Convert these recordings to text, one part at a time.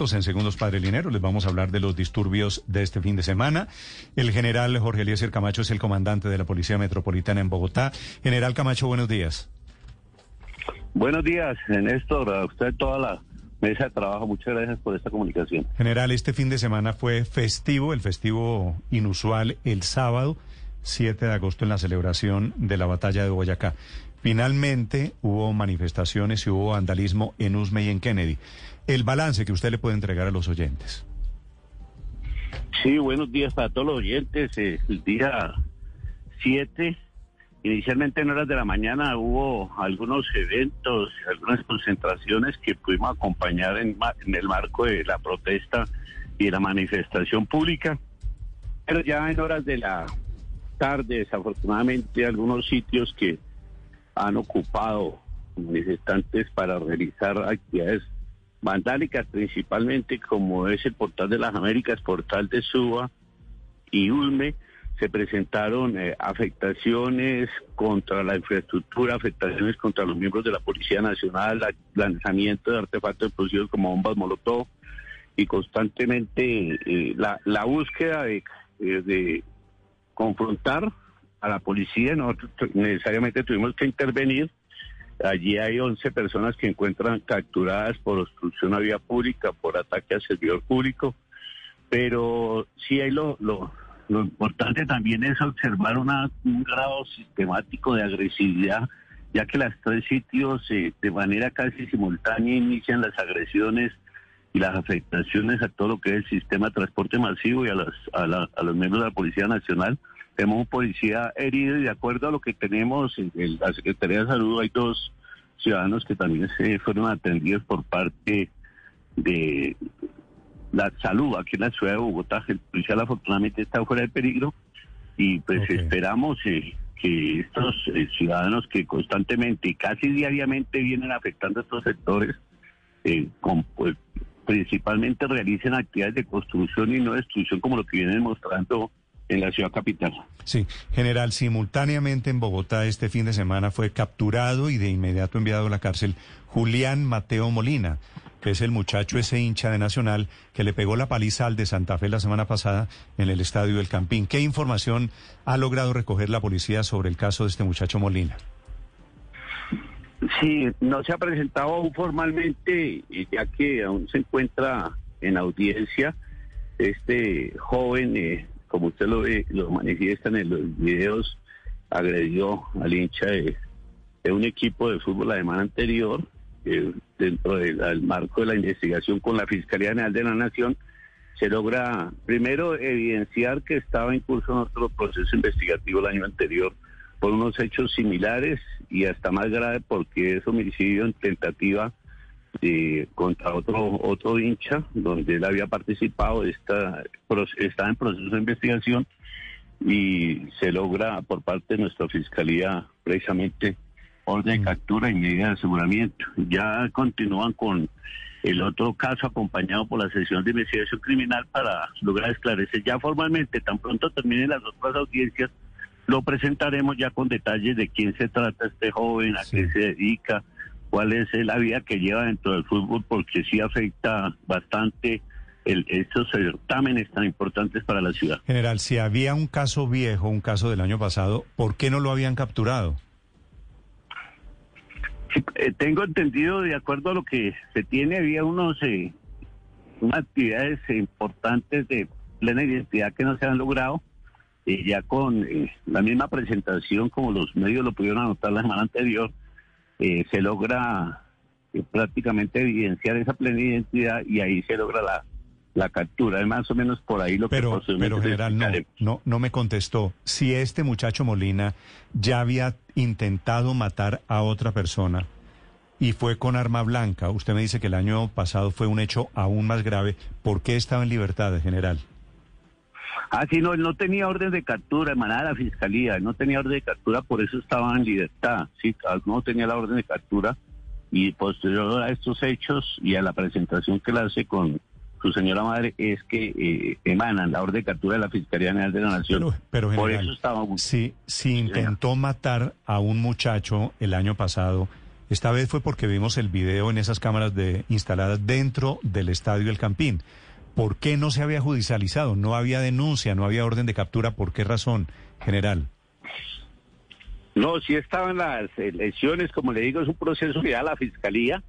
En Segundos Padre Linero les vamos a hablar de los disturbios de este fin de semana. El general Jorge Eliezer Camacho es el comandante de la Policía Metropolitana en Bogotá. General Camacho, buenos días. Buenos días, Néstor, a usted toda la mesa de trabajo. Muchas gracias por esta comunicación. General, este fin de semana fue festivo, el festivo inusual el sábado, 7 de agosto, en la celebración de la batalla de Boyacá. Finalmente hubo manifestaciones y hubo vandalismo en Usme y en Kennedy. El balance que usted le puede entregar a los oyentes. Sí, buenos días para todos los oyentes. Eh, el día 7, inicialmente en horas de la mañana hubo algunos eventos, algunas concentraciones que pudimos acompañar en, en el marco de la protesta y la manifestación pública. Pero ya en horas de la tarde, desafortunadamente, algunos sitios que han ocupado manifestantes para realizar actividades vandálicas principalmente como es el portal de las Américas, portal de Suba y Ulme, se presentaron eh, afectaciones contra la infraestructura, afectaciones contra los miembros de la Policía Nacional, lanzamiento de artefactos explosivos como bombas molotov y constantemente eh, la, búsqueda de, eh, de confrontar a la policía, nosotros necesariamente tuvimos que intervenir. Allí hay 11 personas que encuentran capturadas por obstrucción a vía pública, por ataque al servidor público, pero sí hay lo, lo, lo importante también es observar una, un grado sistemático de agresividad, ya que los tres sitios eh, de manera casi simultánea inician las agresiones y las afectaciones a todo lo que es el sistema de transporte masivo y a, los, a, a los miembros de la Policía Nacional tenemos un policía herido y de acuerdo a lo que tenemos en la Secretaría de Salud hay dos ciudadanos que también se fueron atendidos por parte de la salud aquí en la ciudad de Bogotá. El policial afortunadamente está fuera de peligro y pues esperamos eh, que estos eh, ciudadanos que constantemente y casi diariamente vienen afectando a estos sectores, eh, pues, principalmente realicen actividades de construcción y no destrucción como lo que vienen mostrando en la ciudad capital. Sí, general, simultáneamente en Bogotá este fin de semana fue capturado y de inmediato enviado a la cárcel Julián Mateo Molina, que es el muchacho ese hincha de Nacional que le pegó la paliza al de Santa Fe la semana pasada en el estadio del Campín. ¿Qué información ha logrado recoger la policía sobre el caso de este muchacho Molina? Sí, no se ha presentado aún formalmente, ya que aún se encuentra en audiencia este joven eh, como usted lo ve, lo manifiestan en los videos, agredió al hincha de, un equipo de fútbol la semana anterior, dentro del marco de la investigación con la Fiscalía General de la Nación, se logra primero evidenciar que estaba en curso otro proceso investigativo el año anterior por unos hechos similares y hasta más grave porque es homicidio en tentativa eh, contra otro otro hincha donde él había participado está está en proceso de investigación y se logra por parte de nuestra fiscalía precisamente orden de mm. captura y medida de aseguramiento. Ya continúan con el otro caso acompañado por la sesión de investigación criminal para lograr esclarecer. Ya formalmente tan pronto terminen las otras audiencias lo presentaremos ya con detalles de quién se trata este joven, a qué se dedica, cuál es la vida que lleva dentro del fútbol, porque sí afecta bastante el, estos certámenes tan importantes para la ciudad. General, si había un caso viejo, un caso del año pasado, ¿por qué no lo habían capturado? Eh, tengo entendido, de acuerdo a lo que se tiene, había unos eh, unas actividades importantes de plena identidad que no se han logrado. y ya con eh, la misma presentación como los medios lo pudieron anotar la semana anterior, eh, se logra eh, prácticamente evidenciar esa plena identidad y ahí se logra la, la captura. Es más o menos por ahí lo pero, que Pero general, no, no, no me contestó. Si este muchacho Molina ya había intentado matar a otra persona y fue con arma blanca, usted me dice que el año pasado fue un hecho aún más grave, ¿por qué estaba en libertad, general? Ah, sí, no, él no tenía orden de captura emanada de la fiscalía, él no tenía orden de captura, por eso estaba en libertad. Sí, no tenía la orden de captura y posterior a estos hechos y a la presentación que le hace con su señora madre es que eh, emanan la orden de captura de la Fiscalía General de la Nación. Pero, por eso estaba... Si, si intentó matar a un muchacho el año pasado, Esta vez fue porque vimos el video en esas cámaras de, instaladas dentro del estadio El Campín. ¿Por qué no se había judicializado? No había denuncia, no había orden de captura. ¿Por qué razón, general? No, sí estaban las elecciones, como le digo, es un proceso que lleva la fiscalía,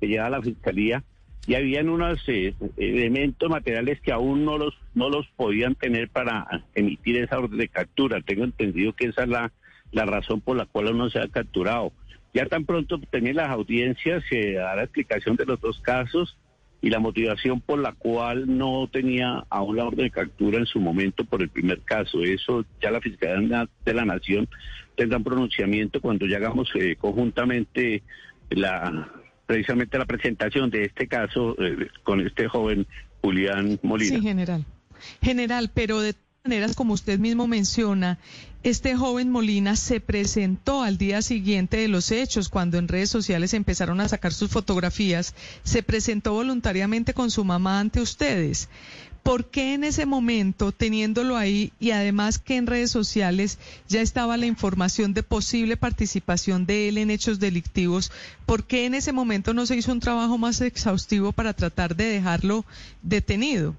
que lleva la fiscalía, y habían unos eh, elementos materiales que aún no los no los podían tener para emitir esa orden de captura. Tengo entendido que esa es la, la razón por la cual uno se ha capturado. Ya tan pronto tenía las audiencias, se da la explicación de los dos casos y la motivación por la cual no tenía aún la orden de captura en su momento por el primer caso. Eso ya la Fiscalía de la Nación tendrá un pronunciamiento cuando ya hagamos eh, conjuntamente la precisamente la presentación de este caso eh, con este joven Julián Molina. Sí, general. General, pero de maneras, como usted mismo menciona, este joven Molina se presentó al día siguiente de los hechos, cuando en redes sociales empezaron a sacar sus fotografías, se presentó voluntariamente con su mamá ante ustedes. ¿Por qué en ese momento, teniéndolo ahí y además que en redes sociales ya estaba la información de posible participación de él en hechos delictivos, por qué en ese momento no se hizo un trabajo más exhaustivo para tratar de dejarlo detenido?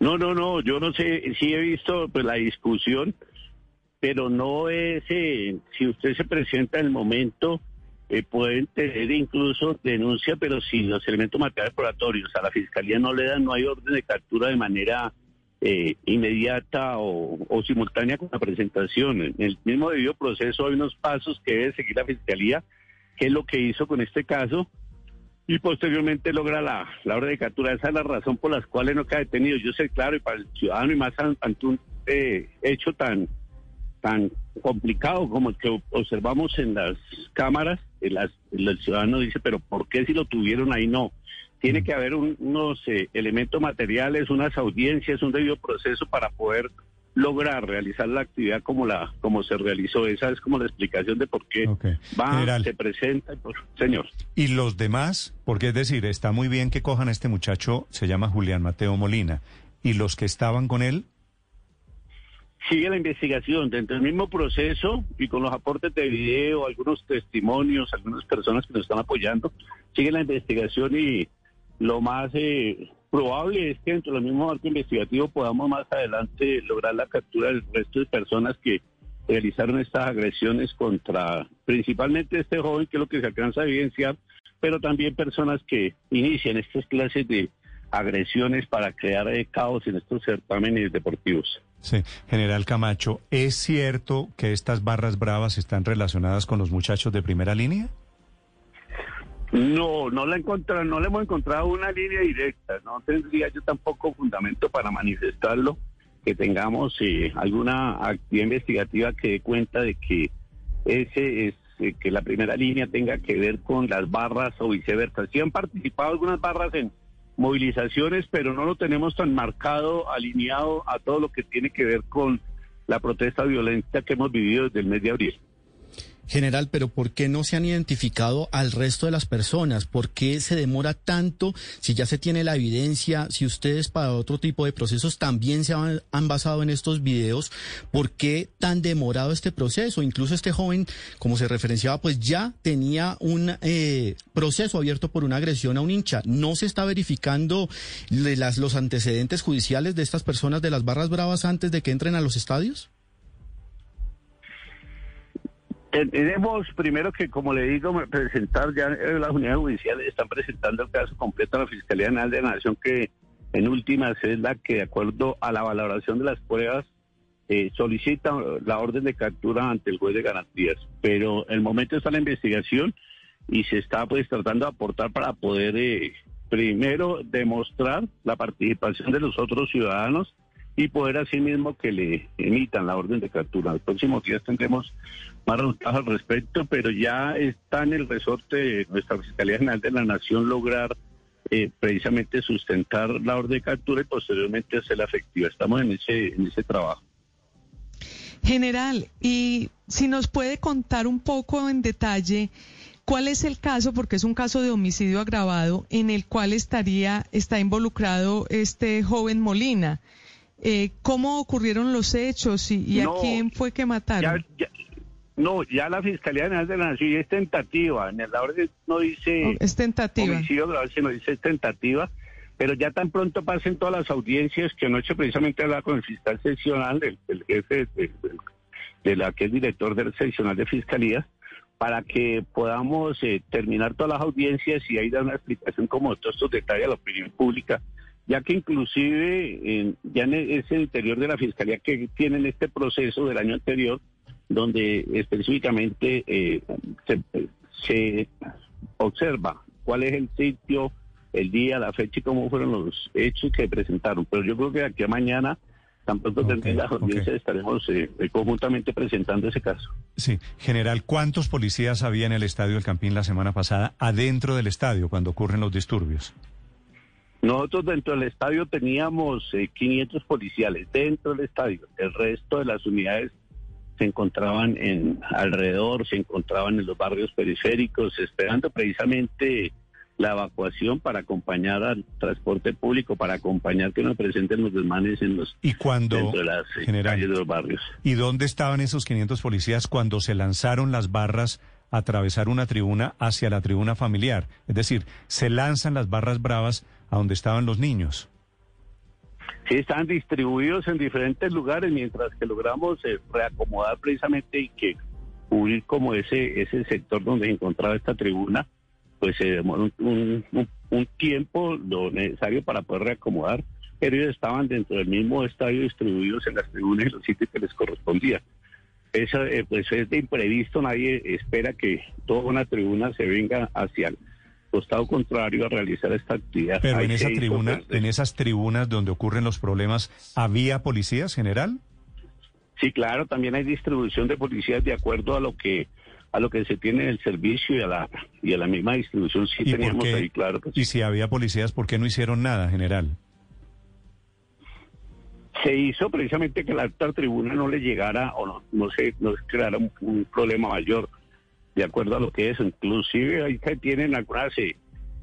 No, no, no, yo no sé, sí he visto pues la discusión, pero no es, eh, si usted se presenta en el momento, eh, pueden tener incluso denuncia, pero sin los elementos materiales probatorios. A la fiscalía no le dan, no hay orden de captura de manera eh, inmediata o, simultánea con la presentación. En el mismo debido proceso hay unos pasos que debe seguir la fiscalía, que es lo que hizo con este caso y posteriormente logra la, la orden de captura. Esa es la razón por la cual no queda detenido. Yo sé, claro, y para el ciudadano y más ante un eh, hecho tan, tan complicado como el que observamos en las cámaras, el, ciudadano dice, pero ¿por qué si lo tuvieron ahí no? Tiene que haber unos eh, elementos materiales, unas audiencias, un debido proceso para poder lograr realizar la actividad como la como se realizó. Esa es como la explicación de por qué va, se presenta. señor. ¿Y los demás? Porque es decir, está muy bien que cojan a este muchacho, se llama Julián Mateo Molina. ¿Y los que estaban con él? Sigue la investigación dentro del mismo proceso y con los aportes de video, algunos testimonios, algunas personas que nos están apoyando. Sigue la investigación y lo más eh, probable es que dentro del mismo marco investigativo podamos más adelante lograr la captura del resto de personas que realizaron estas agresiones contra principalmente este joven, que es lo que se alcanza a evidenciar, pero también personas que inician estas clases de agresiones para crear eh, caos en estos certámenes deportivos. Sí, General Camacho, ¿es cierto que estas barras bravas están relacionadas con los muchachos de primera línea? No, no la no le hemos encontrado una línea directa. No tendría yo tampoco fundamento para manifestarlo que tengamos eh, alguna actividad investigativa que dé cuenta de que ese es eh, que la primera línea tenga que ver con las barras o viceversa. Sí han participado algunas barras en movilizaciones, pero no lo tenemos tan marcado, alineado a todo lo que tiene que ver con la protesta violenta que hemos vivido desde el mes de abril. General, pero ¿por qué no se han identificado al resto de las personas? ¿Por qué se demora tanto si ya se tiene la evidencia? Si ustedes para otro tipo de procesos también se han, basado en estos videos, ¿por qué tan demorado este proceso? Incluso este joven, como se referenciaba, pues ya tenía un eh, proceso abierto por una agresión a un hincha. ¿No se está verificando las, los antecedentes judiciales de estas personas de las barras bravas antes de que entren a los estadios? Tenemos primero que, como le digo, presentar ya eh, las unidades judiciales están presentando el caso completo a la Fiscalía General de la Nación, que en últimas es la que, de acuerdo a la valoración de las pruebas, eh, solicita la orden de captura ante el juez de garantías. Pero el momento está la investigación y se está pues tratando de aportar para poder eh, primero demostrar la participación de los otros ciudadanos y poder asimismo que le emitan la orden de captura. El próximo día tendremos más resultados al respecto, pero ya está en el resorte de nuestra Fiscalía General de la Nación lograr eh, precisamente sustentar la orden de captura y posteriormente hacerla efectiva. Estamos en ese, en ese trabajo. General, y si nos puede contar un poco en detalle cuál es el caso, porque es un caso de homicidio agravado en el cual estaría, está involucrado este joven Molina. Eh, ¿Cómo ocurrieron los hechos y, a quién fue que mataron? No, ya la Fiscalía General de la Nación es tentativa. En la orden no dice... Oh, es tentativa. Homicidio grave, sino dice es tentativa. Pero ya tan pronto pasen todas las audiencias que anoche precisamente hablaba con el fiscal seccional, el, jefe de, de, la que es director del seccional de fiscalía, para que podamos eh, terminar todas las audiencias y ahí dar una explicación como todos estos detalles a la opinión pública, ya que inclusive ya en ese interior de la fiscalía que tienen este proceso del año anterior, donde específicamente eh, se, observa cuál es el sitio, el día, la fecha y cómo fueron los hechos que presentaron. Pero yo creo que aquí a mañana, tan pronto okay, la audiencia, estaremos eh, conjuntamente presentando ese caso. Sí, general, ¿cuántos policías había en el estadio del Campín la semana pasada, adentro del estadio, cuando ocurren los disturbios? Nosotros dentro del estadio teníamos 500 eh, policiales dentro del estadio. El resto de las unidades se encontraban en alrededor, se encontraban en los barrios periféricos, esperando precisamente la evacuación para acompañar al transporte público, para acompañar que nos presenten los desmanes en los ¿Y cuando, dentro de las eh, calles de los barrios. ¿Y dónde estaban esos 500 policías cuando se lanzaron las barras a atravesar una tribuna hacia la tribuna familiar? Es decir, se lanzan las barras bravas a donde estaban los niños. Sí, están distribuidos en diferentes lugares, mientras que logramos eh, reacomodar precisamente y que cubrir como ese, ese sector donde encontraba esta tribuna, pues se demoró un, tiempo lo necesario para poder reacomodar, pero ellos estaban dentro del mismo estadio distribuidos en las tribunas y los sitios que les correspondía. Eso eh, pues es de imprevisto, nadie espera que toda una tribuna se venga hacia costado contrario a realizar esta actividad. Pero en esa tribuna, en esas tribunas donde ocurren los problemas, ¿había policías general? Sí, claro, también hay distribución de policías de acuerdo a lo que a lo que se tiene en el servicio y a la y a la misma distribución sí teníamos ahí claro. y si había policías, ¿por qué no hicieron nada, general? Se hizo precisamente que la alta tribuna no le llegara o no no se no se creara un problema mayor de acuerdo a lo que es. Inclusive ahí tienen algunas eh,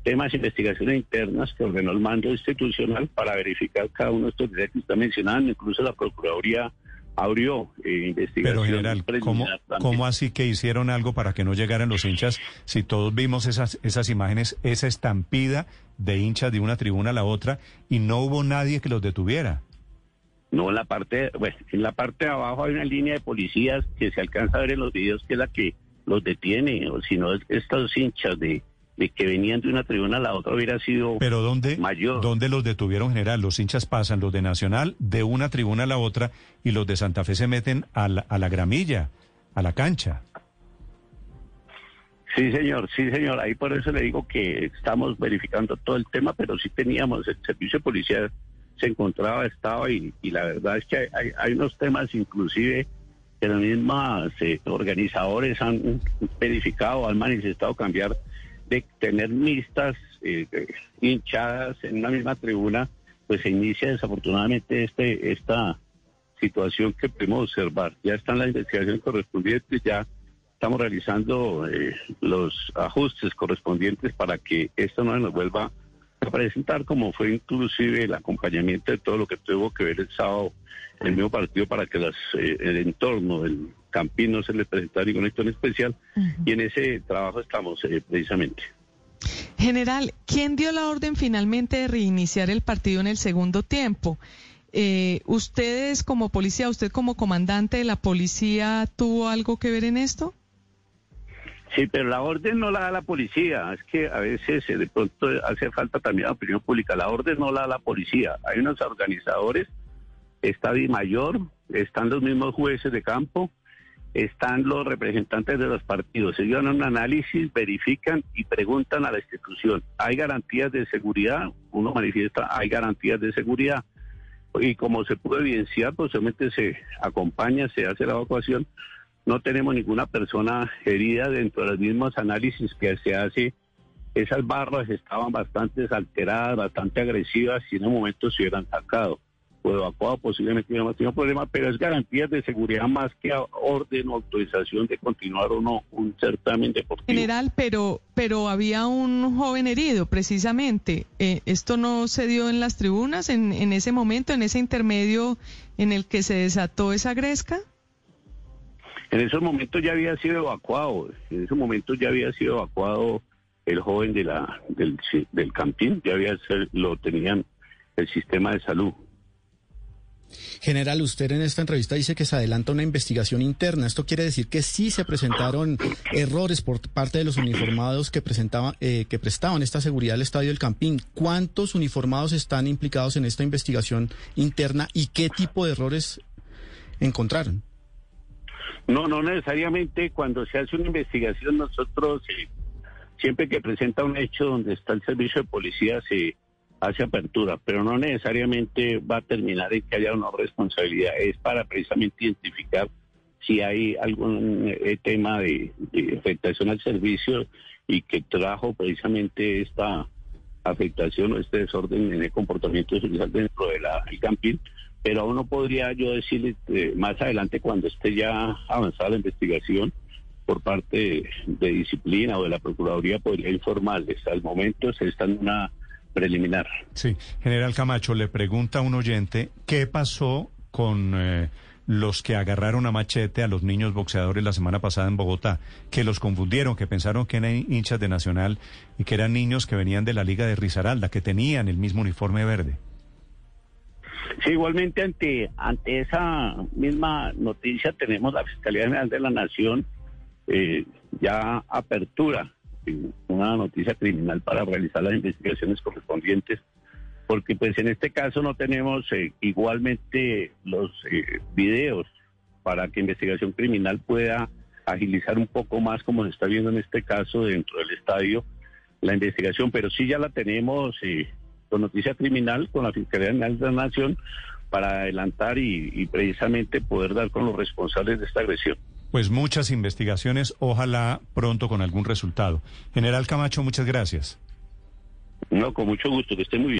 temas de investigaciones internas que ordenó el mando institucional para verificar cada uno de estos derechos que está mencionando. Incluso la Procuraduría abrió eh, investigación. Pero general, ¿cómo, ¿cómo, así que hicieron algo para que no llegaran los hinchas? Si todos vimos esas, esas imágenes, esa estampida de hinchas de una tribuna a la otra y no hubo nadie que los detuviera. No, en la parte, bueno, en la parte de abajo hay una línea de policías que se alcanza a ver en los videos que es la que los detiene, o si no, estos hinchas de, de que venían de una tribuna a la otra hubiera sido ¿Pero dónde, mayor. ¿Dónde los detuvieron general? Los hinchas pasan, los de Nacional, de una tribuna a la otra, y los de Santa Fe se meten a la, a la gramilla, a la cancha. Sí, señor, sí, señor. Ahí por eso le digo que estamos verificando todo el tema, pero sí teníamos, el servicio policial se encontraba, estaba, y, y la verdad es que hay, hay unos temas inclusive que los mismos eh, organizadores han verificado, han manifestado cambiar de tener mixtas eh, hinchadas en una misma tribuna, pues se inicia desafortunadamente este esta situación que podemos observar. Ya están las investigaciones correspondientes, ya estamos realizando eh, los ajustes correspondientes para que esto no nos vuelva a presentar, como fue inclusive el acompañamiento de todo lo que tuvo que ver el sábado el mismo partido para que las, eh, el entorno del Campín no se le presentara ningún acto en especial y en ese trabajo estamos eh, precisamente. General, ¿quién dio la orden finalmente de reiniciar el partido en el segundo tiempo? Eh, ¿Ustedes como policía, usted como comandante de la policía, tuvo algo que ver en esto? Sí, pero la orden no la da la policía. Es que a veces de pronto hace falta también la opinión pública. La orden no la da la policía. Hay unos organizadores está Di Mayor, están los mismos jueces de campo, están los representantes de los partidos. Ellos dan un análisis, verifican y preguntan a la institución. ¿Hay garantías de seguridad? Uno manifiesta, hay garantías de seguridad. Y como se puede evidenciar, posiblemente se acompaña, se hace la evacuación. No tenemos ninguna persona herida dentro de los mismos análisis que se hace. Esas barras estaban bastante alteradas, bastante agresivas y en un momento se hubieran sacado o evacuado posiblemente no tenido problema, pero es garantías de seguridad más que orden o autorización de continuar o no un certamen deportivo. General, pero pero había un joven herido precisamente. Eh, ¿Esto no se dio en las tribunas en, en ese momento, en ese intermedio en el que se desató esa gresca? En esos momentos ya había sido evacuado, en esos momentos ya había sido evacuado el joven de la del, del campín, ya había lo tenían el sistema de salud. General, usted en esta entrevista dice que se adelanta una investigación interna. Esto quiere decir que sí se presentaron errores por parte de los uniformados que presentaban, eh, que prestaban esta seguridad al estadio del Campín. ¿Cuántos uniformados están implicados en esta investigación interna y qué tipo de errores encontraron? No, no necesariamente. Cuando se hace una investigación, nosotros eh, siempre que presenta un hecho donde está el servicio de policía se hace apertura, pero no necesariamente va a terminar en que haya una responsabilidad. Es para precisamente identificar si hay algún eh, tema de, afectación al servicio y que trajo precisamente esta afectación o este desorden en el comportamiento social dentro del de camping, pero aún no podría yo decirle eh, más adelante cuando esté ya avanzada la investigación por parte de, disciplina o de la Procuraduría podría informarles. Al momento se está en una preliminar. Sí, General Camacho, le pregunta a un oyente qué pasó con eh, los que agarraron a machete a los niños boxeadores la semana pasada en Bogotá, que los confundieron, que pensaron que eran hinchas de Nacional y que eran niños que venían de la Liga de Risaralda, que tenían el mismo uniforme verde. Sí, igualmente ante, ante esa misma noticia tenemos la Fiscalía General de la Nación eh, ya apertura una noticia criminal para realizar las investigaciones correspondientes, porque pues en este caso no tenemos eh, igualmente los eh, videos para que investigación criminal pueda agilizar un poco más, como se está viendo en este caso dentro del estadio, la investigación, pero sí ya la tenemos eh, con noticia criminal, con la Fiscalía General de la Nación, para adelantar y precisamente poder dar con los responsables de esta agresión. Pues muchas investigaciones, ojalá pronto con algún resultado. General Camacho, muchas gracias. No, con mucho gusto, que esté muy bien.